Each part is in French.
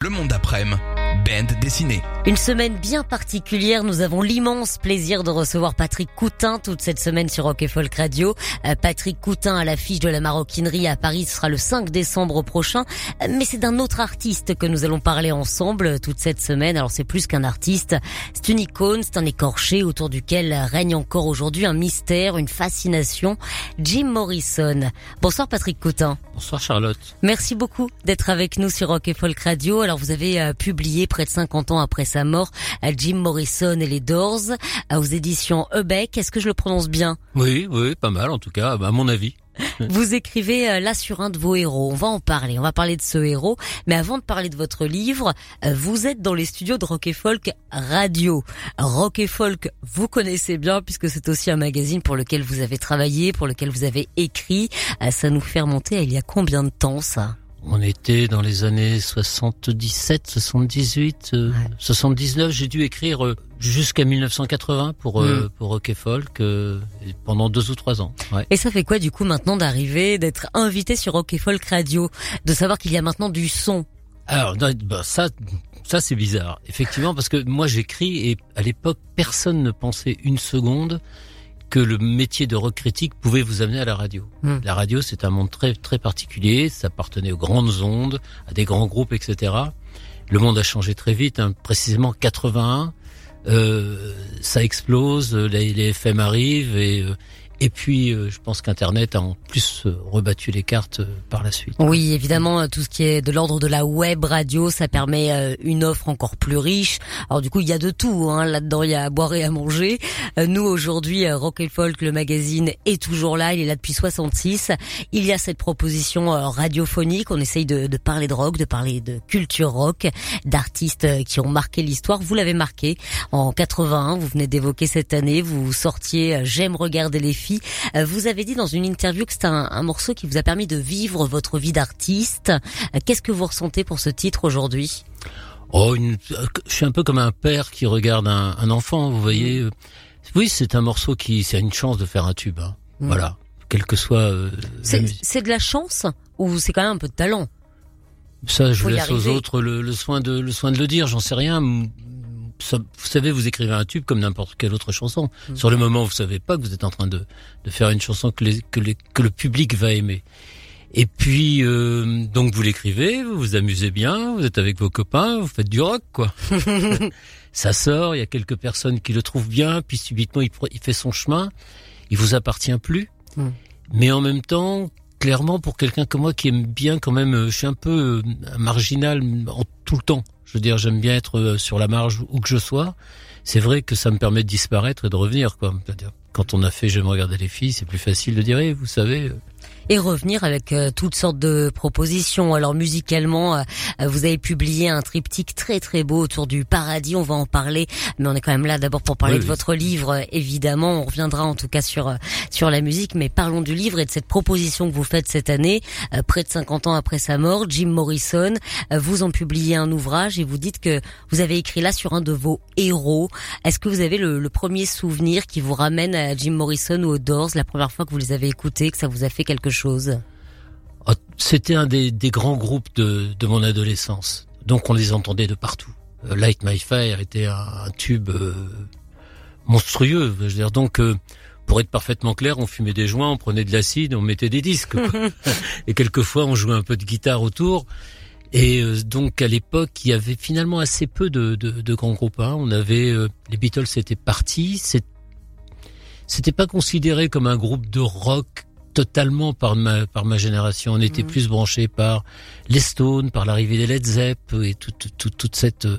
Le monde d'après-midi, bande dessinée. Une semaine bien particulière, nous avons l'immense plaisir de recevoir Patrick Coutin toute cette semaine sur Rock et Folk Radio. Euh, Patrick Coutin à l'affiche de la maroquinerie à Paris ce sera le 5 décembre prochain, Euh, mais c'est d'un autre artiste que nous allons parler ensemble toute cette semaine. Alors c'est plus qu'un artiste, c'est une icône, c'est un écorché autour duquel règne encore aujourd'hui un mystère, une fascination. Jim Morrison. Bonsoir Patrick Coutin. Bonsoir Charlotte. Merci beaucoup d'être avec nous sur Rock et Folk Radio. Alors vous avez euh, publié près de 50 ans après sa mort euh, Jim Morrison et les Doors euh, aux éditions Ebec. Est-ce que je le prononce bien? Oui, oui, pas mal en tout cas, à mon avis. Vous écrivez euh, là sur un de vos héros. On va en parler. On va parler de ce héros. Mais avant de parler de votre livre, euh, vous êtes dans les studios de Rock et Folk Radio. Rock et Folk, vous connaissez bien puisque c'est aussi un magazine pour lequel vous avez travaillé, pour lequel vous avez écrit. Euh, Ça nous fait remonter il y a combien de temps ça? On était dans les années 77, 78, euh, 79. J'ai dû écrire euh, jusqu'à 1980 pour euh, Mm. pour Rock et Folk euh, pendant deux ou trois ans. Ouais. Et ça fait quoi du coup maintenant d'arriver, d'être invité sur Rock et Folk Radio, de savoir qu'il y a maintenant du son? Alors bah, ça, ça c'est bizarre, effectivement, parce que moi j'écris et à l'époque personne ne pensait une seconde que le métier de rock critique pouvait vous amener à la radio. Hmm. La radio c'est un monde très très particulier, ça appartenait aux grandes ondes, à des grands groupes, etc. Le monde a changé très vite, hein, précisément 81. Euh, ça explose, les, les FM arrivent et euh, et puis euh, je pense qu'Internet a en plus euh, rebattu les cartes euh, par la suite. Oui, évidemment, tout ce qui est de l'ordre de la web radio, ça permet une offre encore plus riche. Alors du coup, il y a de tout hein, là-dedans, il y a à boire et à manger. Nous aujourd'hui, Rock and Folk, le magazine est toujours là, il est là depuis 66. Il y a cette proposition radiophonique, on essaye de, de parler de rock, de parler de culture rock, d'artistes qui ont marqué l'histoire. Vous l'avez marqué en 81, vous venez d'évoquer cette année, vous sortiez J'aime regarder les filles. Euh, Vous avez dit dans une interview que c'est un, un morceau qui vous a permis de vivre votre vie d'artiste. Euh, Qu'est-ce que vous ressentez pour ce titre aujourd'hui? Oh, une- je suis un peu comme un père qui regarde un, un enfant, vous voyez. Mm. Oui, c'est un morceau qui, c'est une chance de faire un tube. hein. Mm. Voilà, quel que soit euh, C'est de la chance ou c'est quand même un peu de talent? Ça, je laisse aux autres le, le soin de le soin de le dire. J'en sais rien. Vous savez, vous écrivez un tube comme n'importe quelle autre chanson. Mm. Sur le moment, vous savez pas que vous êtes en train de, de faire une chanson que, les, que, les- que le public va aimer. Et puis, euh, donc vous l'écrivez, vous vous amusez bien, vous êtes avec vos copains, vous faites du rock, quoi. ça sort, il y a quelques personnes qui le trouvent bien, puis subitement il fait son chemin, il vous appartient plus. Mm. Mais en même temps, clairement, pour quelqu'un comme moi qui aime bien quand même, euh, je suis un peu euh, marginal en tout le temps. Je veux dire, j'aime bien être euh, sur la marge où que je sois. C'est vrai que ça me permet de disparaître et de revenir, quoi. Quand on a fait J'aime regarder les filles, c'est plus facile de dire, Eh, vous savez, et revenir avec euh, toutes sortes de propositions. Alors musicalement, euh, vous avez publié un triptyque très très beau autour du paradis. On va en parler, mais on est quand même là d'abord pour parler Oui, de oui. votre livre. Évidemment, on reviendra en tout cas sur euh, sur la musique, mais parlons du livre et de cette proposition que vous faites cette année, euh, près de 50 ans après sa mort. Jim Morrison, euh, vous en publiez un ouvrage et vous dites que vous avez écrit là sur un de vos héros. Est-ce que vous avez le, le premier souvenir qui vous ramène à Jim Morrison ou aux Doors, la première fois que vous les avez écoutés, que ça vous a fait quelque chose Ah, C'était un des, des grands groupes de, de mon adolescence. Donc on les entendait de partout. Euh, Light My Fire était un, un tube euh, monstrueux. Je veux dire, donc, euh, pour être parfaitement clair, on fumait des joints, on prenait de l'acide, on mettait des disques. et quelquefois, on jouait un peu de guitare autour. Et euh, donc, à l'époque, il y avait finalement assez peu de, de, de grands groupes. hein. On avait les Beatles, c'était parti. C'est- C'était pas considéré comme un groupe de rock totalement par ma par ma génération. On était Mhm. plus branché par les Stones, par l'arrivée des Led Zepp et toute toute toute cette euh,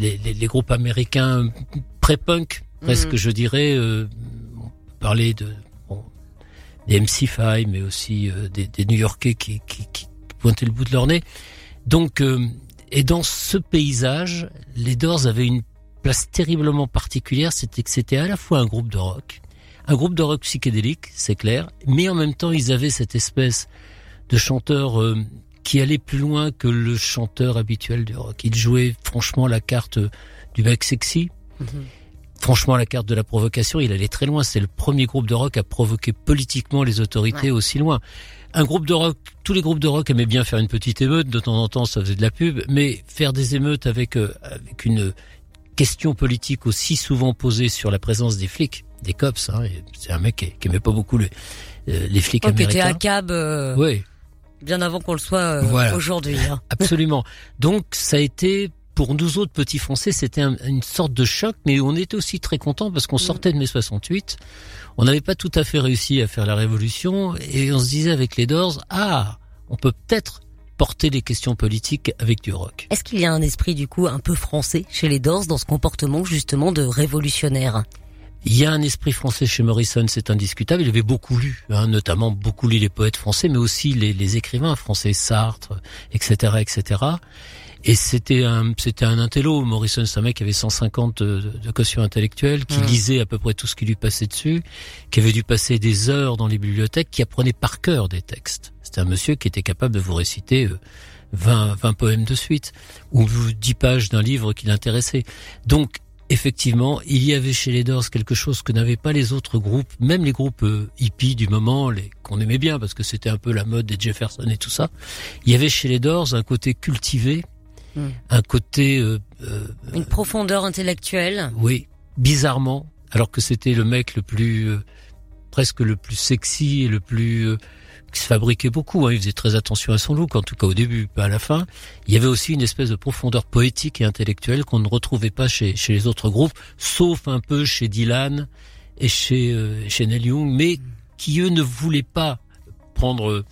les, les, les groupes américains pré-punk presque Mhm. je dirais. Euh, on parlait de bon, des MC5 mais aussi euh, des, des New-Yorkais qui, qui qui pointer le bout de leur nez. Donc, euh, et dans ce paysage, les Doors avaient une place terriblement particulière, c'était que c'était à la fois un groupe de rock, un groupe de rock psychédélique, c'est clair, mais en même temps ils avaient cette espèce de chanteur euh, qui allait plus loin que le chanteur habituel du rock. Ils jouaient franchement la carte du mec sexy. Mhm. Franchement, la carte de la provocation, il allait très loin. C'est le premier groupe de rock à provoquer politiquement les autorités aussi loin. Un groupe de rock, tous les groupes de rock aimaient bien faire une petite émeute. De temps en temps, ça faisait de la pub. Mais faire des émeutes avec, euh, avec une question politique aussi souvent posée sur la présence des flics, des cops, hein, c'est un mec qui, qui, aimait pas beaucoup les, euh, les flics américains. Qui était à cab. Euh, oui. Bien avant qu'on le soit aujourd'hui. Hein. Absolument. Donc ça a été pour nous autres petits Français, c'était une sorte de choc, mais on était aussi très contents parce qu'on mm. sortait de mai 68. On n'avait pas tout à fait réussi à faire la révolution et on se disait avec les Doors, ah, on peut peut-être porter des questions politiques avec du rock. Est-ce qu'il y a un esprit du coup un peu français chez les Doors dans ce comportement justement de révolutionnaire? Il y a un esprit français chez Morrison, c'est indiscutable. Il avait beaucoup lu, hein, notamment beaucoup lu les poètes français, mais aussi les, les écrivains français, Sartre, etc., etc. Et c'était un, c'était un intello. Morrison, c'est un mec qui avait 150 de, de quotient intellectuel, qui lisait à peu près tout ce qui lui passait dessus, qui avait dû passer des heures dans les bibliothèques, qui apprenait par cœur des textes. C'était un monsieur qui était capable de vous réciter 20, euh, 20 poèmes de suite, ou 10 pages d'un livre qui l'intéressait. Donc, effectivement, il y avait chez les Doors quelque chose que n'avaient pas les autres groupes, même les groupes euh, hippies du moment, les qu'on aimait bien parce que c'était un peu la mode des Jefferson et tout ça. Il y avait chez les Doors un côté cultivé Hmm. un côté... Euh, euh, Une profondeur intellectuelle. Oui, bizarrement, alors que c'était le mec le plus... Euh, presque le plus sexy et le plus... qui se fabriquait beaucoup, hein. il faisait très attention à son look, en tout cas au début, pas à la fin. Il y avait aussi une espèce de profondeur poétique et intellectuelle qu'on ne retrouvait pas chez, chez les autres groupes, sauf un peu chez Dylan et chez, chez Neil Young, mais qui eux ne voulaient pas prendre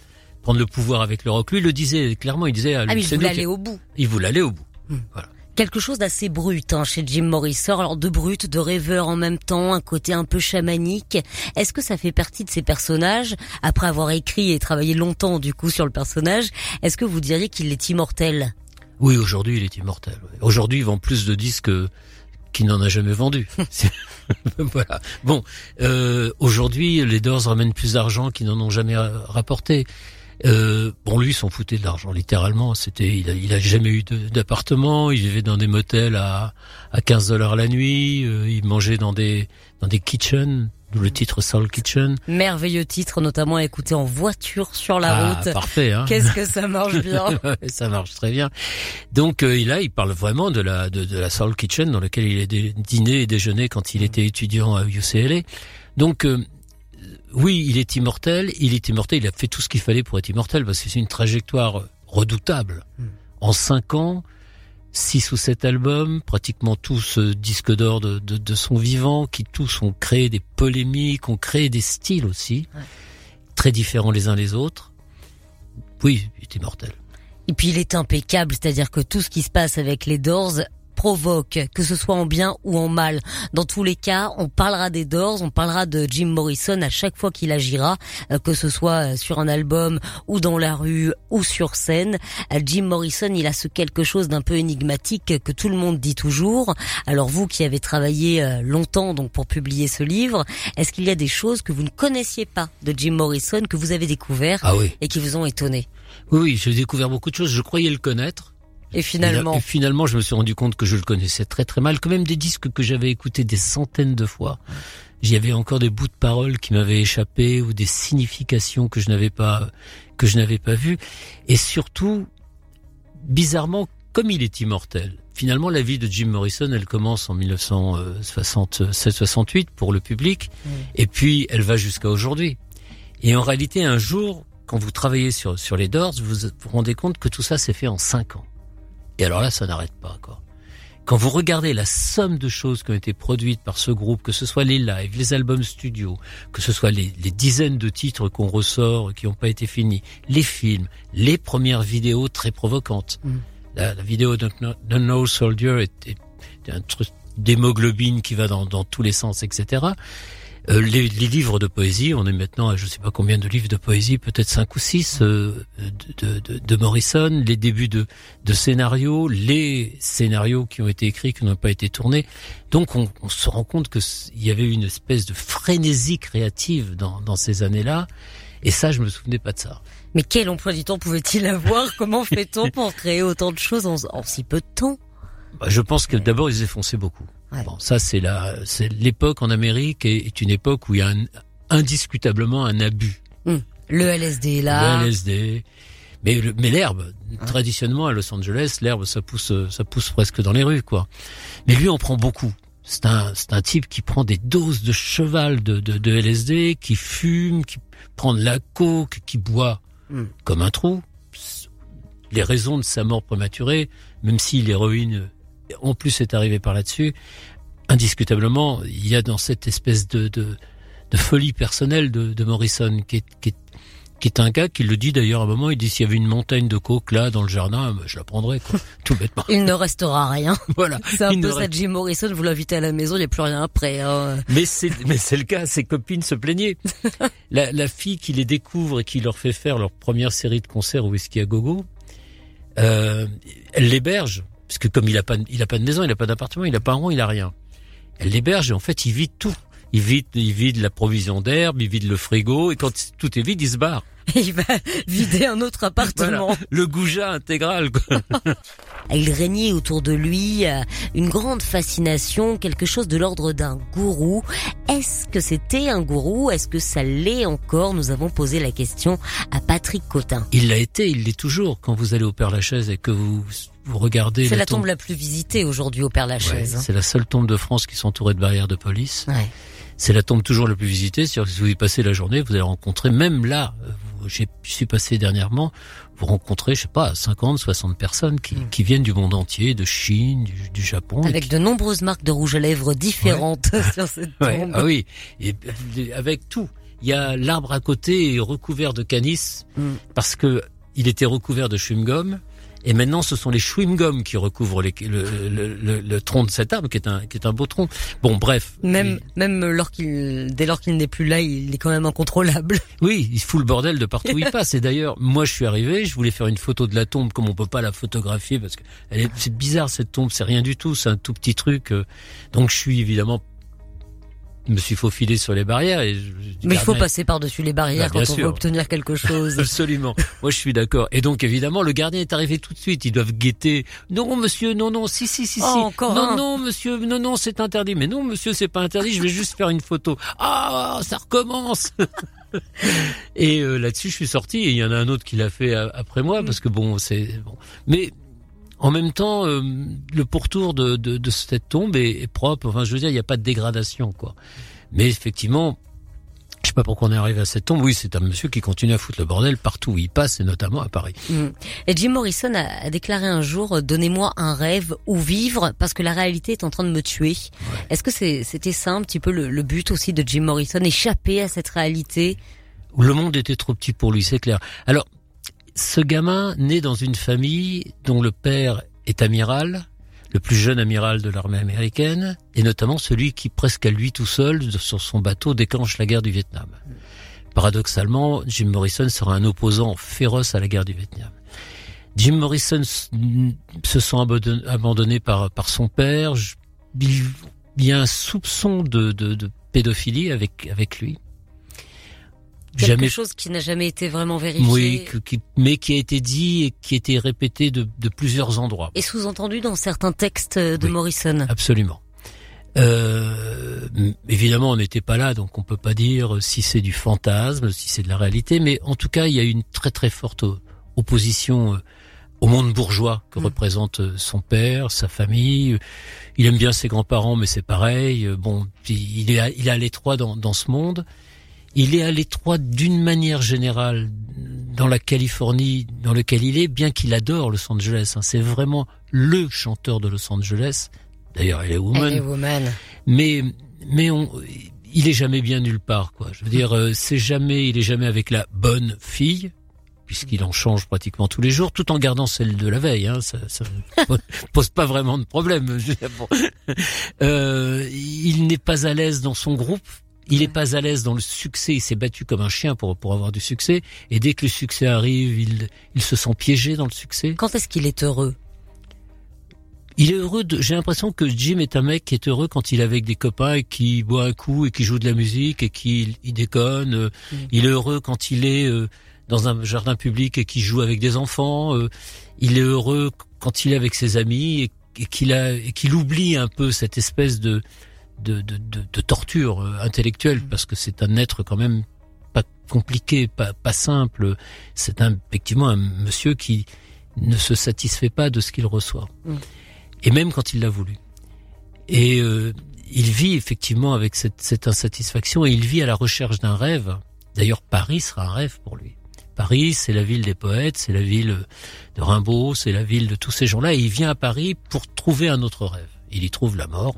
prendre le pouvoir avec le rock. Lui le disait clairement, il disait... Ah, mais il voulait aller au bout. Il voulait aller au bout. Hmm. Voilà. Quelque chose d'assez brut hein, chez Jim Morrison, alors de brut, de rêveur en même temps, un côté un peu chamanique. Est-ce que ça fait partie de ces personnages Après avoir écrit et travaillé longtemps du coup sur le personnage, est-ce que vous diriez qu'il est immortel? Oui, aujourd'hui il est immortel. Aujourd'hui il vend plus de disques qu'il n'en a jamais vendu. voilà. Bon, euh, aujourd'hui les Doors ramènent plus d'argent qu'ils n'en ont jamais rapporté. Euh, bon, lui, s'en foutait de l'argent, littéralement. C'était, il a, il a jamais eu d'appartement. Il vivait dans des motels à, à 15 dollars la nuit. Euh, il mangeait dans des, dans des kitchens. D'où le titre Soul Kitchen. Merveilleux titre, notamment à écouter en voiture sur la ah, route. Parfait. Hein Qu'est-ce que ça marche bien. ça marche très bien. Donc euh, là, il parle vraiment de la de, de la Soul Kitchen dans laquelle il est dîné et déjeuné quand il était étudiant à UCLA. Donc euh, oui, il est immortel, il est immortel, il a fait tout ce qu'il fallait pour être immortel, parce que c'est une trajectoire redoutable. Hmm. En cinq ans, six ou sept albums, pratiquement tous euh, disques d'or de, de, son vivant, qui tous ont créé des polémiques, ont créé des styles aussi, très différents les uns les autres. Oui, il est immortel. Et puis il est impeccable, c'est-à-dire que tout ce qui se passe avec les Doors provoque, que ce soit en bien ou en mal. Dans tous les cas, on parlera des Doors, on parlera de Jim Morrison à chaque fois qu'il agira, euh, que ce soit euh, sur un album ou dans la rue ou sur scène. Euh, Jim Morrison, il a ce quelque chose d'un peu énigmatique que tout le monde dit toujours. Alors vous qui avez travaillé longtemps donc pour publier ce livre, est-ce qu'il y a des choses que vous ne connaissiez pas de Jim Morrison que vous avez découvert ah oui. et qui vous ont étonné? Oui, oui, j'ai découvert beaucoup de choses. Je croyais le connaître. Et finalement, et finalement, je me suis rendu compte que je le connaissais très très mal. Quand même des disques que j'avais écoutés des centaines de fois. J'y avais encore des bouts de paroles qui m'avaient échappé ou des significations que je n'avais pas que je n'avais pas vues. Et surtout, bizarrement, comme il est immortel. Finalement, la vie de Jim Morrison, elle commence en 1967-68 pour le public, et puis elle va jusqu'à aujourd'hui. Et en réalité, un jour, quand vous travaillez sur, sur les Doors, vous vous rendez compte que tout ça s'est fait en cinq ans. Et alors là, ça n'arrête pas, quoi. Quand vous regardez la somme de choses qui ont été produites par ce groupe, que ce soit les lives, les albums studio, que ce soit les, dizaines de titres qu'on ressort qui n'ont pas été finis, les films, les premières vidéos très provocantes. Mm. La, vidéo de No Soldier est, un truc d'hémoglobine qui va dans, dans tous les sens, etc. Euh, les, les, livres de poésie, on est maintenant à je sais pas combien de livres de poésie, peut-être cinq ou six euh, de, de, de, Morrison, les débuts de, de scénarios, les scénarios qui ont été écrits, qui n'ont pas été tournés. Donc on, on se rend compte qu'il y avait une espèce de frénésie créative dans, dans ces années-là. Et ça, je me souvenais pas de ça. Mais quel emploi du temps pouvait-il avoir? Comment fait-on pour créer autant de choses en, en si peu de temps? Bah, Je pense que d'abord, ils effonçaient beaucoup. Bon, ça c'est la, c'est l'époque en Amérique est, une époque où il y a un, indiscutablement un abus. Hum. Le LSD là. Le LSD. Mais, mais l'herbe, traditionnellement à Los Angeles, l'herbe ça pousse, ça pousse presque dans les rues quoi. Mais lui on prend beaucoup. C'est un, c'est un type qui prend des doses de cheval de, de, de LSD, qui fume, qui prend de la coke, qui boit hum. comme un trou. Les raisons de sa mort prématurée, même si l'héroïne en plus est arrivé par là-dessus, indiscutablement, il y a dans cette espèce de, de, de folie personnelle de, de Morrison, qui est, qui, est, qui est, un gars qui le dit d'ailleurs à un moment, il dit s'il y avait une montagne de coke là dans le jardin, je la prendrais, quoi, tout bêtement. il ne restera rien. Voilà. C'est un peu ça, Jim Morrison, vous l'invitez à la maison, il n'y a plus rien après. Hein. Mais c'est mais c'est le cas, ses copines se plaignaient. la, la fille qui les découvre et qui leur fait faire leur première série de concerts au Whisky à Gogo, euh, elle l'héberge parce que comme il a pas, il a pas de maison, il a pas d'appartement, il a pas un rond, il a rien. Elle l'héberge et en fait, il vide tout. Il vide, il vide la provision d'herbe, il vide le frigo et quand tout est vide, il se barre. il va vider un autre appartement. le goujat intégral. Quoi. il régnait autour de lui euh, une grande fascination, quelque chose de l'ordre d'un gourou. Est-ce que c'était un gourou? Est-ce que ça l'est encore? Nous avons posé la question à Patrick Cotin. Il l'a été, il l'est toujours. Quand vous allez au Père Lachaise et que vous vous regardez. C'est la, tombe... la plus visitée aujourd'hui au Père Lachaise. Hein. C'est la seule tombe de France qui s'entourait de barrières de police. Ouais. C'est la tombe toujours la plus visitée. C'est-à-dire que si vous y passez la journée, vous allez rencontrer, même là, euh, je suis passé dernièrement, vous rencontrez, je sais pas, 50, 60 personnes qui, mm. qui viennent du monde entier, de Chine, du, Japon. Avec de nombreuses marques de rouge à lèvres différentes sur cette tombe. Ah oui, et avec tout. Il y a l'arbre à côté recouvert de canis mm. parce que il était recouvert de chewing-gum et maintenant, ce sont les chewing-gums qui recouvrent les, le, le, le, tronc de cet arbre, qui est un, qui est un beau tronc. Bon, bref. Même, même lors qu'il, dès lors qu'il n'est plus là, il est quand même incontrôlable. Oui, il fout le bordel de partout où il passe. Et d'ailleurs, moi, je suis arrivé, je voulais faire une photo de la tombe, comme on peut pas la photographier, parce que c'est bizarre cette tombe, c'est rien du tout, c'est un tout petit truc. Euh. Donc, je suis évidemment me suis faufilé sur les barrières. Et Mais il faut passer par-dessus les barrières bah, quand on veut obtenir quelque chose. Absolument. Moi, je suis d'accord. Et donc, évidemment, le gardien est arrivé tout de suite. Ils doivent guetter. Non, monsieur, non, non, si, si, si, oh, si. Encore non, non, monsieur, non, non, c'est interdit. Mais non, monsieur, c'est pas interdit. Je vais juste faire une photo. Ah, ça recommence. et euh, là-dessus, je suis sorti. Et il y en a un autre qui l'a fait après moi, parce que bon, c'est bon. Mais en même temps, euh, le pourtour de, de, de, cette tombe est, propre. Enfin, je veux dire, il n'y a pas de dégradation, quoi. Mais effectivement, je sais pas pourquoi on est arrivé à cette tombe. Oui, c'est un monsieur qui continue à foutre le bordel partout où il passe, et notamment à Paris. Mm. Et Jim Morrison a, déclaré un jour "Donnez-moi un rêve où vivre, parce que la réalité est en train de me tuer." Est-ce que c'était ça un petit peu le, le but aussi de Jim Morrison, échapper à cette réalité? Le monde était trop petit pour lui, c'est clair. Alors, ce gamin naît dans une famille dont le père est amiral, le plus jeune amiral de l'armée américaine, et notamment celui qui, presque à lui tout seul, sur son bateau, déclenche la guerre du Vietnam. Paradoxalement, Jim Morrison sera un opposant féroce à la guerre du Vietnam. Jim Morrison se sent abandonné par, par son père. Il y a un soupçon de, de, pédophilie avec, avec lui. Quelque chose qui n'a jamais été vraiment vérifié. Oui, mais qui a été dit et qui a été répété de, de plusieurs endroits. Et sous-entendu dans certains textes de Morrison. Absolument. Euh, évidemment, on n'était pas là, donc on peut pas dire si c'est du fantasme, si c'est de la réalité, mais en tout cas, il y a une très très forte opposition euh, au monde bourgeois que mm. représente euh, son père, sa famille. Il aime bien ses grands-parents, mais c'est pareil. Bon, il est à, il est à l'étroit dans, dans ce monde il est à l'étroit d'une manière générale dans la Californie dans lequel il est, bien qu'il adore Los Angeles. Hein. C'est vraiment le chanteur de Los Angeles. D'ailleurs, elle est woman. Mais, mais on, il est jamais bien nulle part, quoi. Je veux dire, euh, c'est jamais, il est jamais avec la bonne fille, puisqu'il en change pratiquement tous les jours, tout en gardant celle de la veille. Hein, ça, ça pose pas vraiment de problème. euh, il n'est pas à l'aise dans son groupe Il est pas à l'aise dans le succès. Il s'est battu comme un chien pour pour avoir du succès. Et dès que le succès arrive, il il se sent piégé dans le succès. Quand est-ce qu'il est heureux? Il est heureux. de- J'ai l'impression que Jim est un mec qui est heureux quand il est avec des copains et qui boit un coup et qui joue de la musique et qui il déconne. Euh, Mm. Il est heureux quand il est euh, dans un jardin public et qu'il joue avec des enfants. Euh, Il est heureux quand il est avec ses amis et qu'il a et qu'il oublie un peu cette espèce de de, de, de, de torture euh, intellectuelle parce que c'est un être quand même pas compliqué, pas pas simple. C'est un, effectivement un monsieur qui ne se satisfait pas de ce qu'il reçoit. Mm. Et même quand il l'a voulu. Et euh, il vit effectivement avec cette, cette insatisfaction et il vit à la recherche d'un rêve. D'ailleurs, Paris sera un rêve pour lui. Paris, c'est la ville des poètes, c'est la ville de Rimbaud, c'est la ville de tous ces gens-là. Et il vient à Paris pour trouver un autre rêve. Il y trouve la mort.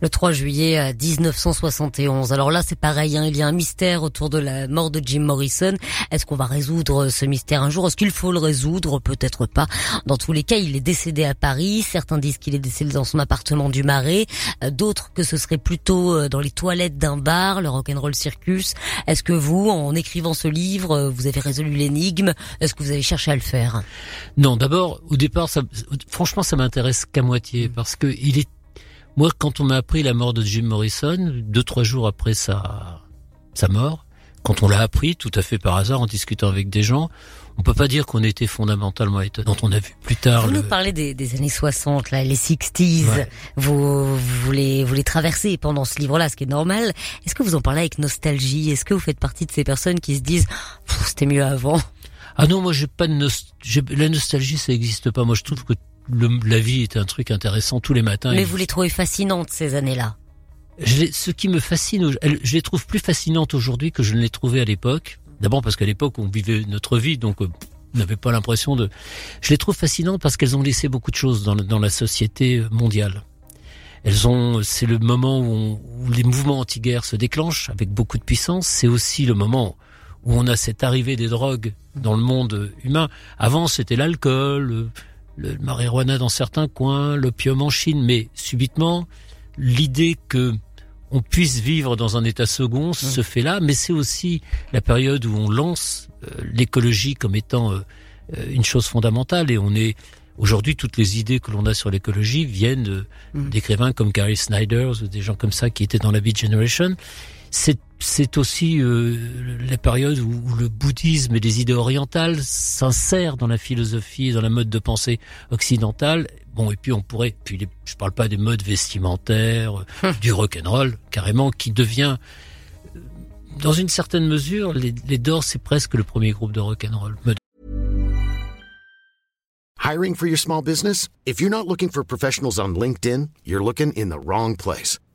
Le 3 juillet euh, 1971. Alors là, c'est pareil, hein, il y a un mystère autour de la mort de Jim Morrison. Est-ce qu'on va résoudre ce mystère un jour? Est-ce qu'il faut le résoudre? Peut-être pas. Dans tous les cas, il est décédé à Paris. Certains disent qu'il est décédé dans son appartement du Marais. Euh, D'autres que ce serait plutôt euh, dans les toilettes d'un bar, le Rock'n'Roll Circus. Est-ce que vous, en écrivant ce livre, euh, vous avez résolu l'énigme? Est-ce que vous avez cherché à le faire? Non, d'abord, au départ, franchement, ça m'intéresse qu'à moitié parce que il est, moi, quand on m'a appris la mort de Jim Morrison, deux trois jours après sa sa mort, quand on l'a appris, tout à fait par hasard, en discutant avec des gens, on peut pas dire qu'on était fondamentalement étonnés. Dont on a vu plus tard Vous le, nous parlez des, des années 60, là, les 60s. Ouais. Vous, vous, les, vous les traversez pendant ce livre-là, ce qui est normal. Est-ce que vous en parlez avec nostalgie? Est-ce que vous faites partie de ces personnes qui se disent c'était mieux avant? Ah non, moi j'ai pas de nost- j'ai- la nostalgie, ça existe pas. Moi, je trouve que le- la vie est un truc intéressant tous les matins. Mais vous les trouvez fascinantes ces années-là je ce qui me fascine, je les trouve plus fascinantes aujourd'hui que je ne les trouvais à l'époque. D'abord parce qu'à l'époque, on vivait notre vie, donc euh, on n'avait pas l'impression de. Je les trouve fascinantes parce qu'elles ont laissé beaucoup de choses dans, le- dans la société mondiale. Elles ont, c'est le moment où, on- où les mouvements anti-guerre se déclenchent avec beaucoup de puissance. C'est aussi le moment où on a cette arrivée des drogues dans le monde humain. Avant, c'était l'alcool, le, marijuana dans certains coins, l'opium en Chine, mais subitement, l'idée que on puisse vivre dans un état second se fait là, mais c'est aussi la période où on lance euh, l'écologie comme étant euh, euh, une chose fondamentale et on est aujourd'hui toutes les idées que l'on a sur l'écologie viennent euh, Mm. d'écrivains comme Gary Snyder ou des gens comme ça qui étaient dans la Beat Generation. C'est c'est aussi euh, la période où, où le bouddhisme et les idées orientales s'insèrent dans la philosophie et dans la mode de pensée occidentale. Bon, et puis on pourrait, puis les- je parle pas des modes vestimentaires, euh, du rock and roll, carrément, qui devient, euh, dans une certaine mesure, les, les Doors, c'est presque le premier groupe de rock and roll. Hiring for your small business? If you're not looking for professionals on LinkedIn, you're looking in the wrong place.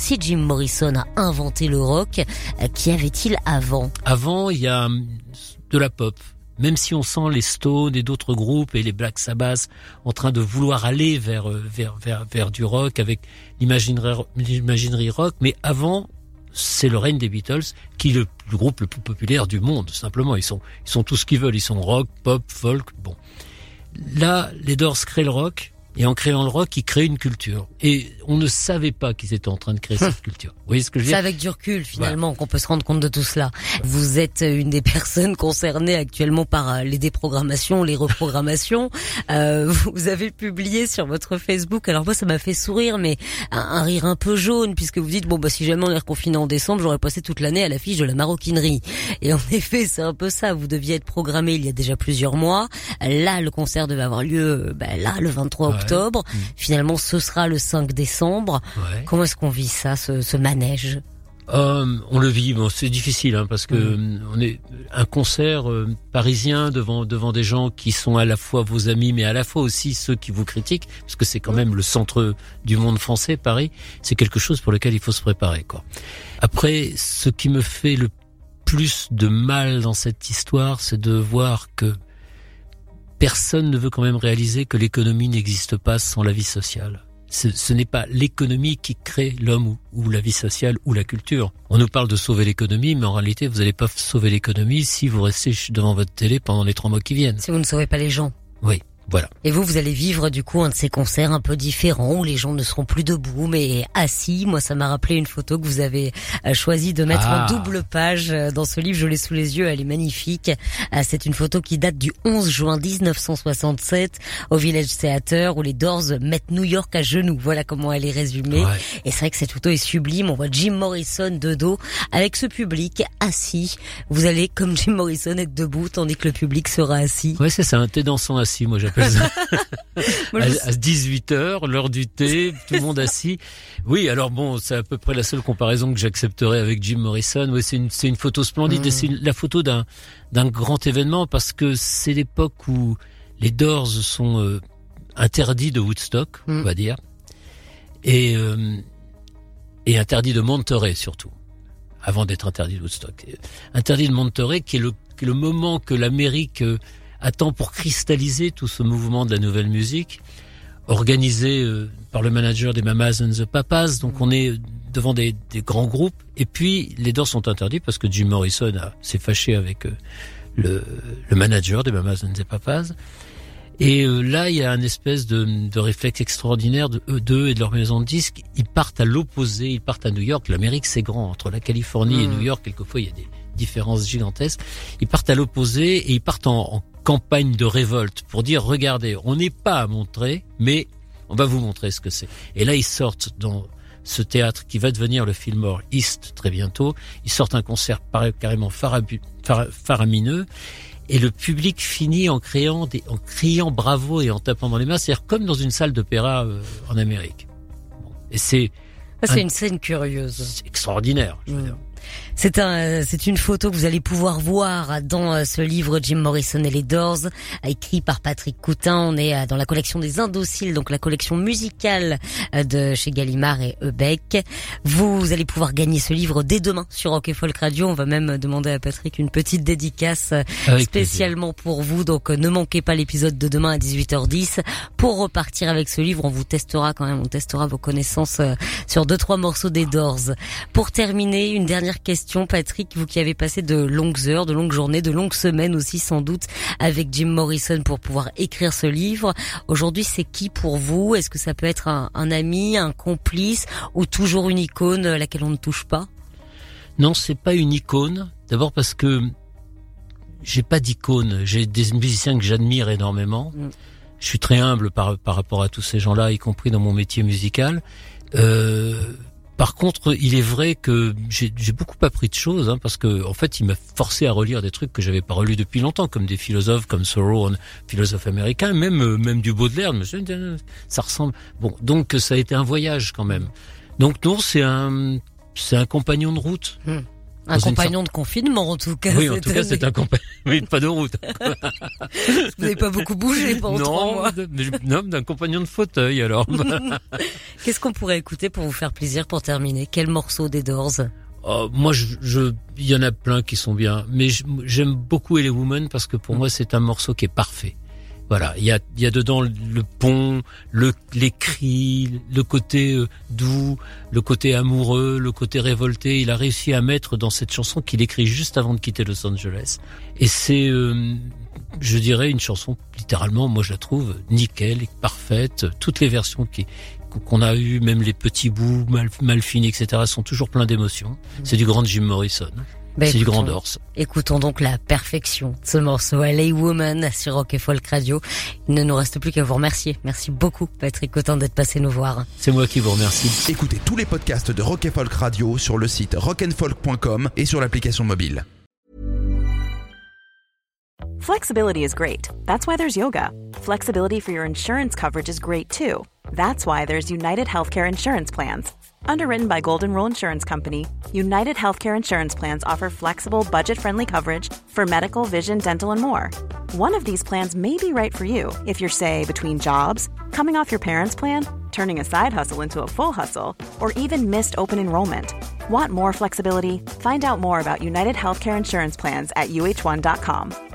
Si Jim Morrison a inventé le rock, euh, qu'y avait-il avant Avant, il y a hum, de la pop. Même si on sent les Stones et d'autres groupes et les Black Sabbath en train de vouloir aller vers euh, vers vers, vers du rock avec l'imaginerie rock, mais avant c'est le règne des Beatles qui est le, le groupe le plus populaire du monde. Simplement, ils sont ils sont tout ce qu'ils veulent. Ils sont rock, pop, folk. Bon, là, les Doors créent le rock. Et en créant le rock, ils créent une culture. Et on ne savait pas qu'ils étaient en train de créer cette culture. Vous voyez ce que je veux C'est avec du recul finalement qu'on peut se rendre compte de tout cela. Vous êtes une des personnes concernées actuellement par euh, les déprogrammations, les reprogrammations. Euh, vous avez publié sur votre Facebook, alors moi ça m'a fait sourire, mais un, un rire un peu jaune, puisque vous dites, bon bah si jamais on est reconfiné en décembre, j'aurais passé toute l'année à l'affiche de la maroquinerie. Et en effet, c'est un peu ça, vous deviez être programmé il y a déjà plusieurs mois. Là, le concert devait avoir lieu bah, là, le 23 Ouais. Octobre. Mm. Finalement, ce sera le 5 décembre. Ouais. Comment est-ce qu'on vit ça, ce, ce manège? Euh, on le vit, bon, c'est difficile hein, parce que Mhm. euh, on est un concert euh, parisien devant devant des gens qui sont à la fois vos amis, mais à la fois aussi ceux qui vous critiquent, parce que c'est quand même le centre du monde français, Paris. C'est quelque chose pour lequel il faut se préparer. Quoi. Après, ce qui me fait le plus de mal dans cette histoire, c'est de voir que personne ne veut quand même réaliser que l'économie n'existe pas sans la vie sociale. Ce, n'est pas l'économie qui crée l'homme ou, la vie sociale ou la culture. On nous parle de sauver l'économie, mais en réalité, vous n'allez pas sauver l'économie si vous restez devant votre télé pendant les trois mois qui viennent. Si vous ne sauvez pas les gens. Oui. Voilà. Et vous, vous allez vivre du coup un de ces concerts un peu différents où les gens ne seront plus debout mais assis. Moi, ça m'a rappelé une photo que vous avez euh, choisi de mettre en ah. double page euh, dans ce livre. Je l'ai sous les yeux, elle est magnifique. Euh, c'est une photo qui date du 11 juin 1967 au Village Theater où les Doors mettent New York à genoux. Voilà comment elle est résumée. Et c'est vrai que cette photo est sublime. On voit Jim Morrison de dos avec ce public assis. Vous allez, comme Jim Morrison, être debout tandis que le public sera assis. Ouais, c'est ça, un thé dansant assis. Moi, j'appelle à, 18 heures, l'heure du thé, tout le monde assis. Oui, alors bon, c'est à peu près la seule comparaison que j'accepterai avec Jim Morrison. Oui, c'est une, photo splendide et mm. c'est la photo d'un, grand événement parce que c'est l'époque où les Doors sont euh, interdits de Woodstock, on mm. va dire, et, euh, et interdits de Monterey surtout, avant d'être interdit de Woodstock. Interdit de Monterey qui est le, qui est le moment que l'Amérique euh, attend pour cristalliser tout ce mouvement de la nouvelle musique, organisé euh, par le manager des Mamas and the Papas. Donc on est devant des, des grands groupes. Et puis les dors sont interdits parce que Jim Morrison s'est fâché avec euh, le, le, manager des Mamas and the Papas. Et euh, là, il y a un espèce de, de réflexe extraordinaire de eux deux et de leur maison de disques. Ils partent à l'opposé, ils partent à New York. L'Amérique, c'est grand. Entre la Californie et mmh. New York, quelquefois, il y a des différences gigantesques. Ils partent à l'opposé et ils partent en, en campagne de révolte pour dire regardez, on n'est pas à montrer, mais on va vous montrer ce que c'est. Et là, ils sortent dans ce théâtre qui va devenir le Fillmore East très bientôt. Ils sortent un concert carrément faramineux. Et le public finit en criant, des, en criant bravo et en tapant dans les mains. C'est-à-dire comme dans une salle d'opéra euh, en Amérique. Et c'est... C'est une scène curieuse. extraordinaire. Je veux dire. C'est un, c'est une photo que vous allez pouvoir voir dans euh, ce livre Jim Morrison et les Doors, écrit par Patrick Coutin. On est euh, dans la collection des Indociles, donc la collection musicale euh, de chez Gallimard et Ebeck. Vous allez pouvoir gagner ce livre dès demain sur Rock Folk Radio. On va même demander à Patrick une petite dédicace spécialement pour vous. Donc ne manquez pas l'épisode de demain à 18h10 pour repartir avec ce livre. On vous testera quand même, on testera vos connaissances sur deux trois morceaux des Doors. Pour terminer, une dernière question, Patrick, vous qui avez passé de longues heures, de longues journées, de longues semaines aussi sans doute avec Jim Morrison pour pouvoir écrire ce livre. Aujourd'hui, c'est qui pour vous? Est-ce que ça peut être un, ami, un complice ou toujours une icône à laquelle on ne touche pas? Non, c'est pas une icône. D'abord parce que j'ai pas d'icône. J'ai des musiciens que j'admire énormément. Mm. Je suis très humble par, par rapport à tous ces gens-là, y compris dans mon métier musical. Euh, par contre, il est vrai que j'ai beaucoup appris de choses, hein, parce que en fait, il m'a forcé à relire des trucs que j'avais pas relus depuis longtemps, comme des philosophes comme Thoreau, philosophe américain, même euh, même du Baudelaire. Mais ça ressemble. Bon, donc ça a été un voyage quand même. Donc non, c'est un c'est un compagnon de route. Hmm. Un compagnon de confinement, en tout cas. Oui, en tout cas, c'est un compagnon. Oui, pas de route. Vous n'avez pas beaucoup bougé pendant non, trois mois. Non, d'un compagnon de fauteuil, alors. Qu'est-ce qu'on pourrait écouter pour vous faire plaisir pour terminer? Quel morceau des Doors? Oh, moi, je, il y en a plein qui sont bien, mais j'aime beaucoup Ellie Woman parce que pour moi, c'est un morceau qui est parfait. Voilà, il y a, y a dedans le pont, le, les cris, le côté euh, doux, le côté amoureux, le côté révolté. Il a réussi à mettre dans cette chanson qu'il écrit juste avant de quitter Los Angeles. Et c'est, euh, je dirais, une chanson littéralement, moi je la trouve nickel, parfaite. Toutes les versions qui qu'on a eues, même les petits bouts mal, mal finis, etc., sont toujours pleins d'émotions. C'est du grand Jim Morrison. Bah, c'est du Grand Ors. Écoutons donc la perfection de ce morceau LA Woman sur Rock et Folk Radio. Il ne nous reste plus qu'à vous remercier. Merci beaucoup Patrick Cotin d'être passé nous voir. C'est moi qui vous remercie. Écoutez tous les podcasts de Rock et Folk Radio sur le site rockandfolk.com et sur l'application mobile. Flexibility is great. That's why there's yoga. Flexibility for your insurance coverage is great too. That's why there's United Healthcare Insurance Plans. Underwritten by Golden Rule Insurance Company, United Healthcare Insurance Plans offer flexible, budget friendly coverage for medical, vision, dental, and more. One of these plans may be right for you if you're, say, between jobs, coming off your parents' plan, turning a side hustle into a full hustle, or even missed open enrollment. Want more flexibility? Find out more about United Healthcare Insurance Plans at uh1.com.